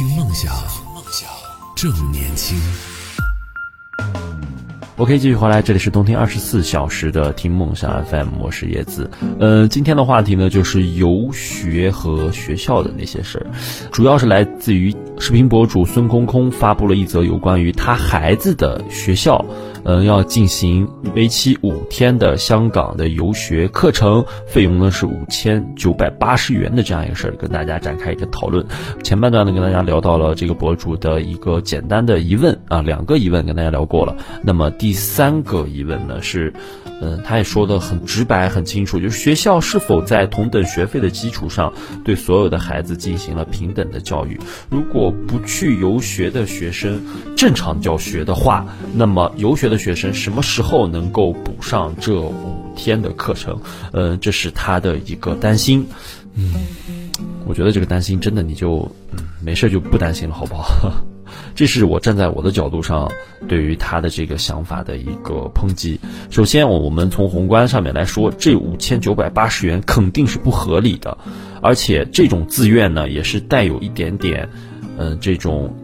听梦想，梦想正年轻。OK，继续回来，这里是冬天二十四小时的听梦想 FM，我是叶子。呃，今天的话题呢，就是游学和学校的那些事儿，主要是来自于视频博主孙空空发布了一则有关于他孩子的学校。嗯，要进行为期五天的香港的游学课程，费用呢是五千九百八十元的这样一个事儿，跟大家展开一个讨论。前半段呢，跟大家聊到了这个博主的一个简单的疑问啊，两个疑问跟大家聊过了。那么第三个疑问呢是，嗯，他也说的很直白、很清楚，就是学校是否在同等学费的基础上对所有的孩子进行了平等的教育？如果不去游学的学生正常教学的话，那么游学的学生什么时候能够补上这五天的课程？嗯，这是他的一个担心。嗯，我觉得这个担心真的你就嗯没事就不担心了，好不好？这是我站在我的角度上对于他的这个想法的一个抨击。首先，我们从宏观上面来说，这五千九百八十元肯定是不合理的，而且这种自愿呢，也是带有一点点嗯这种。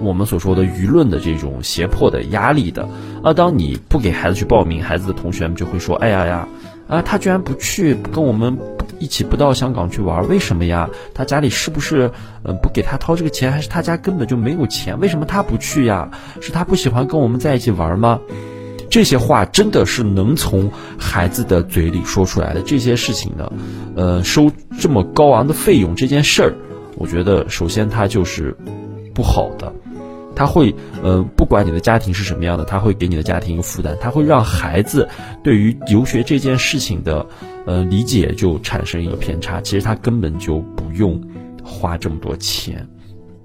我们所说的舆论的这种胁迫的压力的，而当你不给孩子去报名，孩子的同学们就会说：“哎呀呀，啊，他居然不去跟我们一起不到香港去玩，为什么呀？他家里是不是嗯不给他掏这个钱，还是他家根本就没有钱？为什么他不去呀？是他不喜欢跟我们在一起玩吗？”这些话真的是能从孩子的嘴里说出来的。这些事情呢，呃，收这么高昂的费用这件事儿，我觉得首先它就是不好的。他会，呃，不管你的家庭是什么样的，他会给你的家庭一个负担，他会让孩子对于游学这件事情的，呃，理解就产生一个偏差。其实他根本就不用花这么多钱。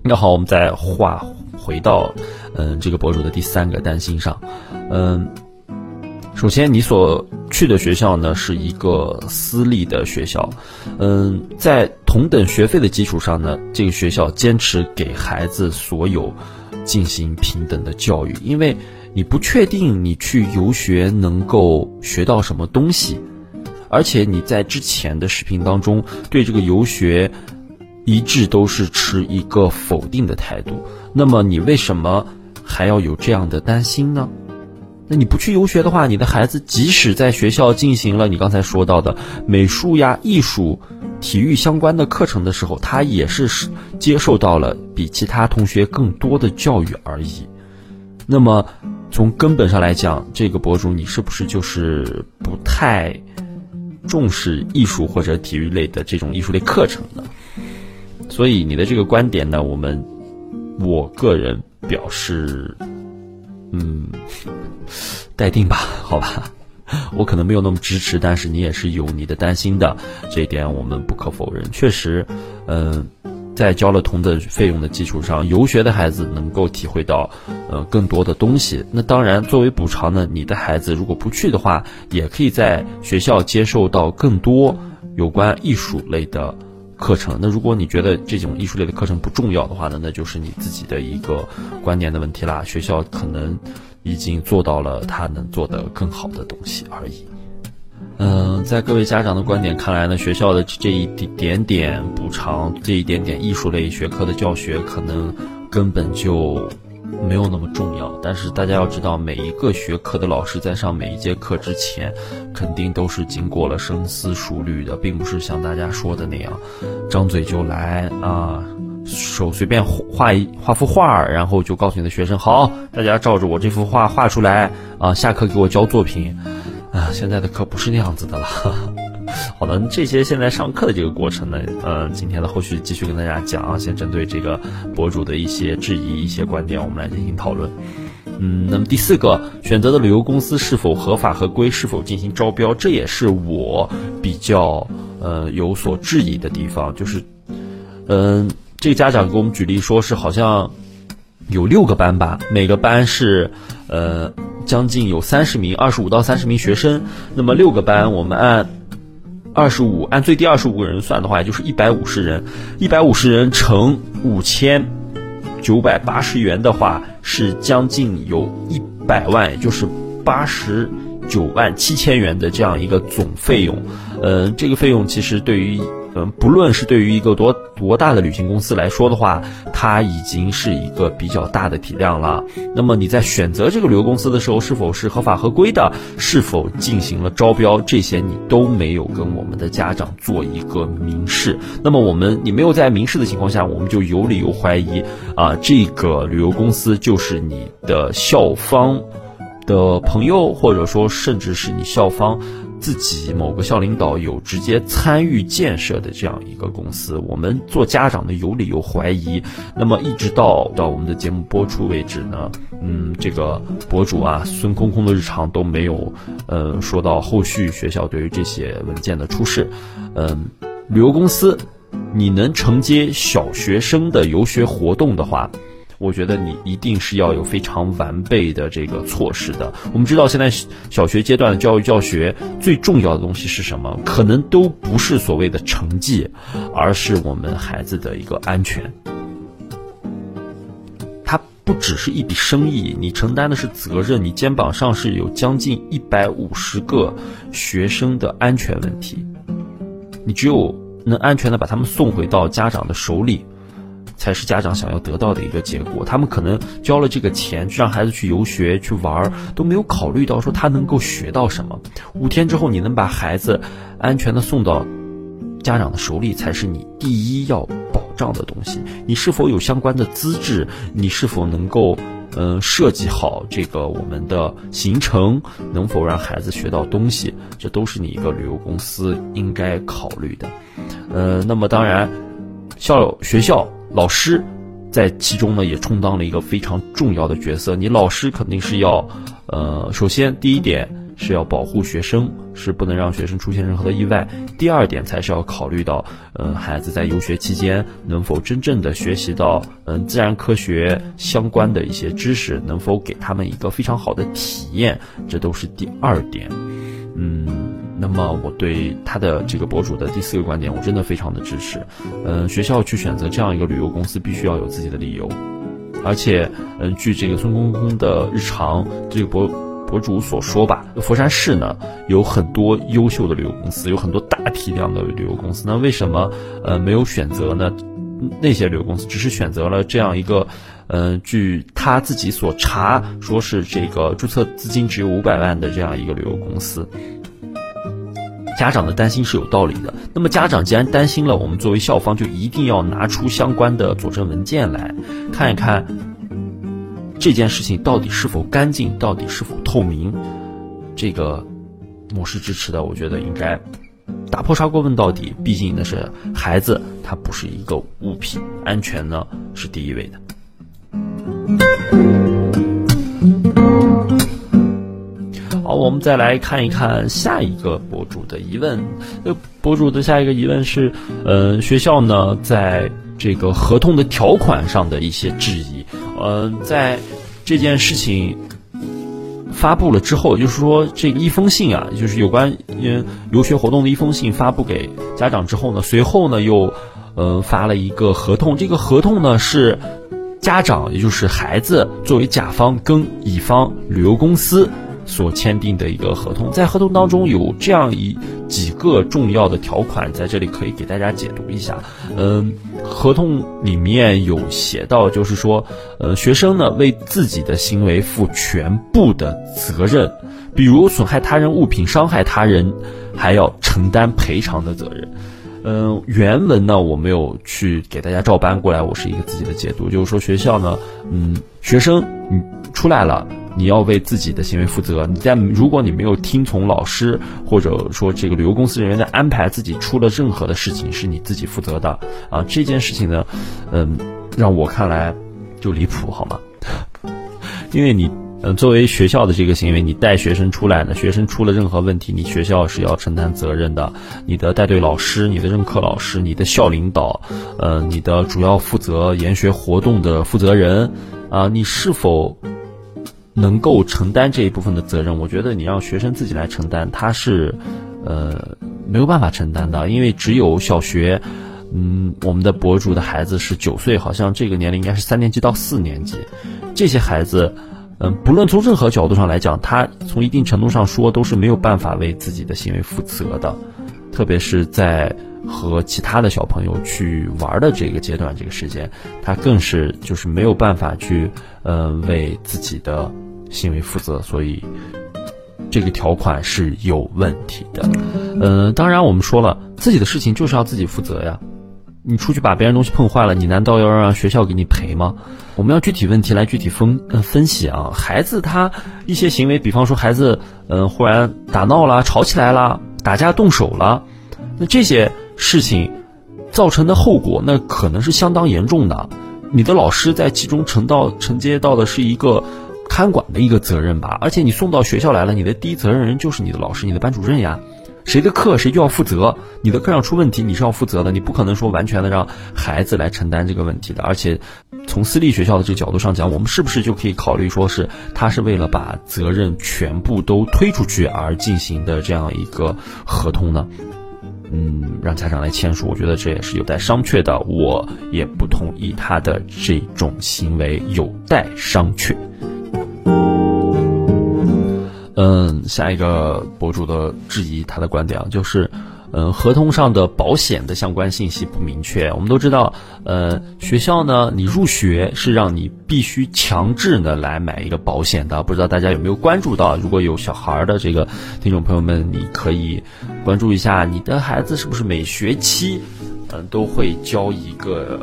那好，我们再话回到，嗯，这个博主的第三个担心上，嗯，首先你所去的学校呢是一个私立的学校，嗯，在同等学费的基础上呢，这个学校坚持给孩子所有。进行平等的教育，因为你不确定你去游学能够学到什么东西，而且你在之前的视频当中对这个游学一致都是持一个否定的态度，那么你为什么还要有这样的担心呢？那你不去游学的话，你的孩子即使在学校进行了你刚才说到的美术呀、艺术。体育相关的课程的时候，他也是接受到了比其他同学更多的教育而已。那么，从根本上来讲，这个博主你是不是就是不太重视艺术或者体育类的这种艺术类课程呢？所以你的这个观点呢，我们我个人表示，嗯，待定吧，好吧。我可能没有那么支持，但是你也是有你的担心的，这一点我们不可否认。确实，嗯，在交了同等费用的基础上，游学的孩子能够体会到，呃，更多的东西。那当然，作为补偿呢，你的孩子如果不去的话，也可以在学校接受到更多有关艺术类的课程。那如果你觉得这种艺术类的课程不重要的话呢，那就是你自己的一个观念的问题啦。学校可能。已经做到了他能做的更好的东西而已。嗯，在各位家长的观点看来呢，学校的这一点点补偿，这一点点艺术类学科的教学，可能根本就没有那么重要。但是大家要知道，每一个学科的老师在上每一节课之前，肯定都是经过了深思熟虑的，并不是像大家说的那样，张嘴就来啊。手随便画一画幅画，然后就告诉你的学生：好，大家照着我这幅画画出来啊！下课给我交作品啊！现在的课不是那样子的了。好的，这些现在上课的这个过程呢，呃，今天的后续继续跟大家讲啊。先针对这个博主的一些质疑、一些观点，我们来进行讨论。嗯，那么第四个，选择的旅游公司是否合法合规，是否进行招标，这也是我比较呃有所质疑的地方，就是嗯。这个家长给我们举例说，是好像有六个班吧，每个班是呃将近有三十名，二十五到三十名学生。那么六个班，我们按二十五，按最低二十五个人算的话，也就是一百五十人。一百五十人乘五千九百八十元的话，是将近有一百万，也就是八十九万七千元的这样一个总费用。嗯，这个费用其实对于。嗯，不论是对于一个多多大的旅行公司来说的话，它已经是一个比较大的体量了。那么你在选择这个旅游公司的时候，是否是合法合规的？是否进行了招标？这些你都没有跟我们的家长做一个明示。那么我们你没有在明示的情况下，我们就有理由怀疑啊，这个旅游公司就是你的校方的朋友，或者说甚至是你校方。自己某个校领导有直接参与建设的这样一个公司，我们做家长的有理由怀疑。那么一直到到我们的节目播出为止呢，嗯，这个博主啊孙空空的日常都没有，呃，说到后续学校对于这些文件的出示。嗯，旅游公司，你能承接小学生的游学活动的话。我觉得你一定是要有非常完备的这个措施的。我们知道，现在小学阶段的教育教学最重要的东西是什么？可能都不是所谓的成绩，而是我们孩子的一个安全。它不只是一笔生意，你承担的是责任，你肩膀上是有将近一百五十个学生的安全问题。你只有能安全的把他们送回到家长的手里。才是家长想要得到的一个结果。他们可能交了这个钱，去让孩子去游学、去玩儿，都没有考虑到说他能够学到什么。五天之后，你能把孩子安全的送到家长的手里，才是你第一要保障的东西。你是否有相关的资质？你是否能够嗯设计好这个我们的行程？能否让孩子学到东西？这都是你一个旅游公司应该考虑的。呃，那么当然，校学校。老师在其中呢，也充当了一个非常重要的角色。你老师肯定是要，呃，首先第一点是要保护学生，是不能让学生出现任何的意外。第二点才是要考虑到，嗯，孩子在游学期间能否真正的学习到，嗯，自然科学相关的一些知识，能否给他们一个非常好的体验，这都是第二点，嗯。那么我对他的这个博主的第四个观点，我真的非常的支持。嗯，学校去选择这样一个旅游公司，必须要有自己的理由。而且，嗯，据这个孙公公的日常这个博博主所说吧，佛山市呢有很多优秀的旅游公司，有很多大体量的旅游公司。那为什么呃没有选择呢？那些旅游公司只是选择了这样一个，嗯，据他自己所查，说是这个注册资金只有五百万的这样一个旅游公司。家长的担心是有道理的。那么家长既然担心了，我们作为校方就一定要拿出相关的佐证文件来看一看，这件事情到底是否干净，到底是否透明。这个我是支持的。我觉得应该打破砂锅问到底。毕竟那是孩子，他不是一个物品，安全呢是第一位的。我们再来看一看下一个博主的疑问。呃，博主的下一个疑问是，呃，学校呢在这个合同的条款上的一些质疑。呃，在这件事情发布了之后，就是说这个一封信啊，就是有关嗯游学活动的一封信发布给家长之后呢，随后呢又呃发了一个合同。这个合同呢是家长，也就是孩子作为甲方跟乙方旅游公司。所签订的一个合同，在合同当中有这样一几个重要的条款，在这里可以给大家解读一下。嗯，合同里面有写到，就是说，呃，学生呢为自己的行为负全部的责任，比如损害他人物品、伤害他人，还要承担赔偿的责任。嗯，原文呢我没有去给大家照搬过来，我是一个自己的解读，就是说学校呢，嗯，学生嗯出来了。你要为自己的行为负责。你在如果你没有听从老师或者说这个旅游公司人员的安排，自己出了任何的事情，是你自己负责的啊。这件事情呢，嗯，让我看来就离谱，好吗？因为你，嗯，作为学校的这个行为，你带学生出来呢，学生出了任何问题，你学校是要承担责任的。你的带队老师、你的任课老师、你的校领导，呃，你的主要负责研学活动的负责人啊，你是否？能够承担这一部分的责任，我觉得你让学生自己来承担，他是，呃，没有办法承担的，因为只有小学，嗯，我们的博主的孩子是九岁，好像这个年龄应该是三年级到四年级，这些孩子，嗯，不论从任何角度上来讲，他从一定程度上说都是没有办法为自己的行为负责的，特别是在和其他的小朋友去玩的这个阶段，这个时间，他更是就是没有办法去呃为自己的行为负责，所以这个条款是有问题的。呃，当然我们说了，自己的事情就是要自己负责呀。你出去把别人东西碰坏了，你难道要让学校给你赔吗？我们要具体问题来具体分呃分析啊。孩子他一些行为，比方说孩子嗯忽然打闹了、吵起来了、打架动手了，那这些事情造成的后果，那可能是相当严重的。你的老师在其中承到承接到的是一个看管的一个责任吧，而且你送到学校来了，你的第一责任人就是你的老师、你的班主任呀。谁的课谁就要负责，你的课上出问题你是要负责的，你不可能说完全的让孩子来承担这个问题的。而且，从私立学校的这个角度上讲，我们是不是就可以考虑说是他是为了把责任全部都推出去而进行的这样一个合同呢？嗯，让家长来签署，我觉得这也是有待商榷的。我也不同意他的这种行为，有待商榷。嗯，下一个博主的质疑，他的观点啊，就是，嗯，合同上的保险的相关信息不明确。我们都知道，呃，学校呢，你入学是让你必须强制的来买一个保险的。不知道大家有没有关注到？如果有小孩的这个听众朋友们，你可以关注一下，你的孩子是不是每学期，嗯，都会交一个。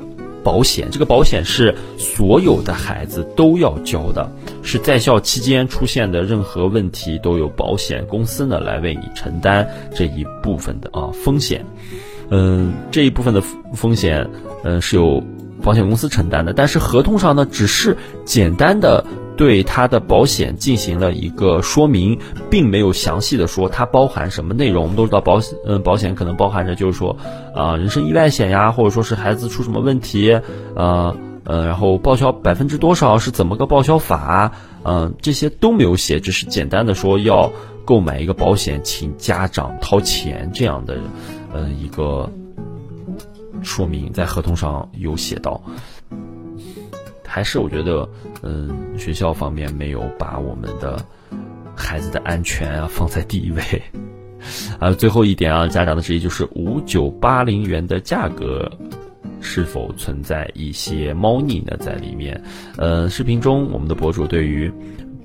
保险这个保险是所有的孩子都要交的，是在校期间出现的任何问题都有保险公司呢来为你承担这一部分的啊风险，嗯，这一部分的风险嗯是由保险公司承担的，但是合同上呢只是简单的。对它的保险进行了一个说明，并没有详细的说它包含什么内容。我们都知道保险，嗯，保险可能包含着就是说，啊，人身意外险呀，或者说是孩子出什么问题，呃，呃，然后报销百分之多少是怎么个报销法，嗯，这些都没有写，只是简单的说要购买一个保险，请家长掏钱这样的，嗯，一个说明在合同上有写到。还是我觉得，嗯，学校方面没有把我们的孩子的安全啊放在第一位。啊，最后一点啊，家长的质疑就是五九八零元的价格是否存在一些猫腻呢？在里面，呃，视频中我们的博主对于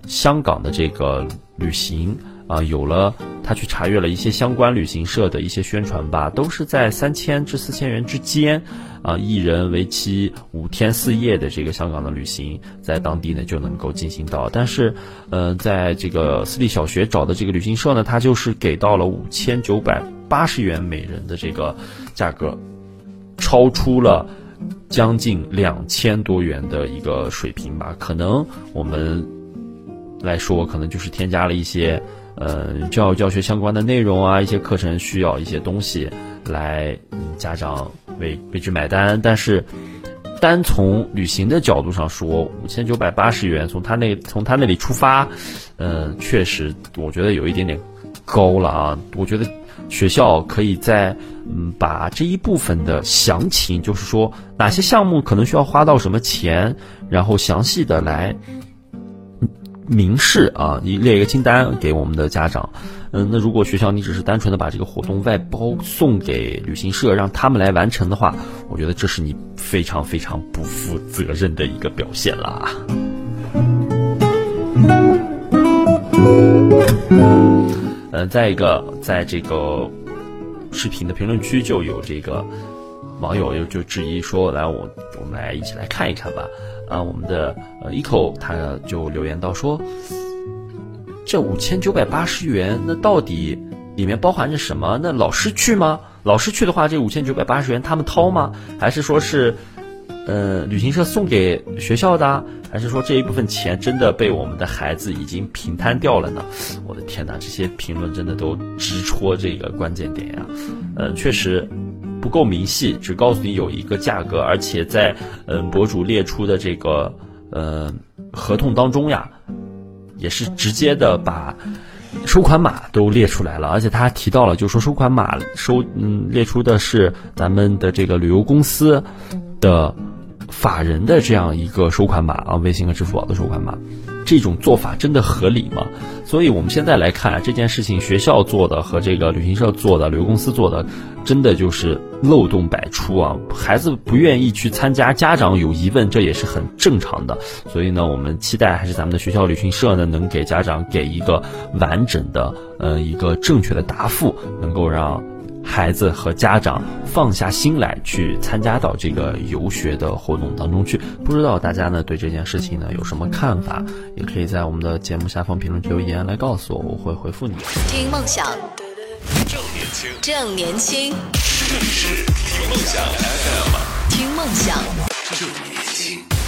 香港的这个旅行啊，有了他去查阅了一些相关旅行社的一些宣传吧，都是在三千至四千元之间。啊，一人为期五天四夜的这个香港的旅行，在当地呢就能够进行到。但是，呃，在这个私立小学找的这个旅行社呢，它就是给到了五千九百八十元每人的这个价格，超出了将近两千多元的一个水平吧。可能我们来说，可能就是添加了一些呃教育教学相关的内容啊，一些课程需要一些东西。来，嗯家长为为之买单，但是单从旅行的角度上说，五千九百八十元，从他那从他那里出发，嗯，确实我觉得有一点点高了啊。我觉得学校可以在嗯把这一部分的详情，就是说哪些项目可能需要花到什么钱，然后详细的来明示啊，你列一个清单给我们的家长。嗯，那如果学校你只是单纯的把这个活动外包送给旅行社，让他们来完成的话，我觉得这是你非常非常不负责任的一个表现啦。嗯，再一个，在这个视频的评论区就有这个网友就就质疑说，来我我们来一起来看一看吧。啊，我们的呃 eco 他就留言到说。这五千九百八十元，那到底里面包含着什么？那老师去吗？老师去的话，这五千九百八十元他们掏吗？还是说是，呃，旅行社送给学校的？还是说这一部分钱真的被我们的孩子已经平摊掉了呢？我的天哪，这些评论真的都直戳这个关键点呀！呃，确实不够明细，只告诉你有一个价格，而且在嗯博主列出的这个呃合同当中呀。也是直接的把收款码都列出来了，而且他还提到了，就说收款码收嗯列出的是咱们的这个旅游公司的法人的这样一个收款码啊，微信和支付宝的收款码。这种做法真的合理吗？所以我们现在来看这件事情，学校做的和这个旅行社做的、旅游公司做的，真的就是漏洞百出啊！孩子不愿意去参加，家长有疑问，这也是很正常的。所以呢，我们期待还是咱们的学校旅行社呢，能给家长给一个完整的，呃，一个正确的答复，能够让。孩子和家长放下心来去参加到这个游学的活动当中去，不知道大家呢对这件事情呢有什么看法？也可以在我们的节目下方评论区留言来告诉我，我会回复你。听梦想，正年轻，正年轻，这里是听梦想 FM，听梦想。正年轻。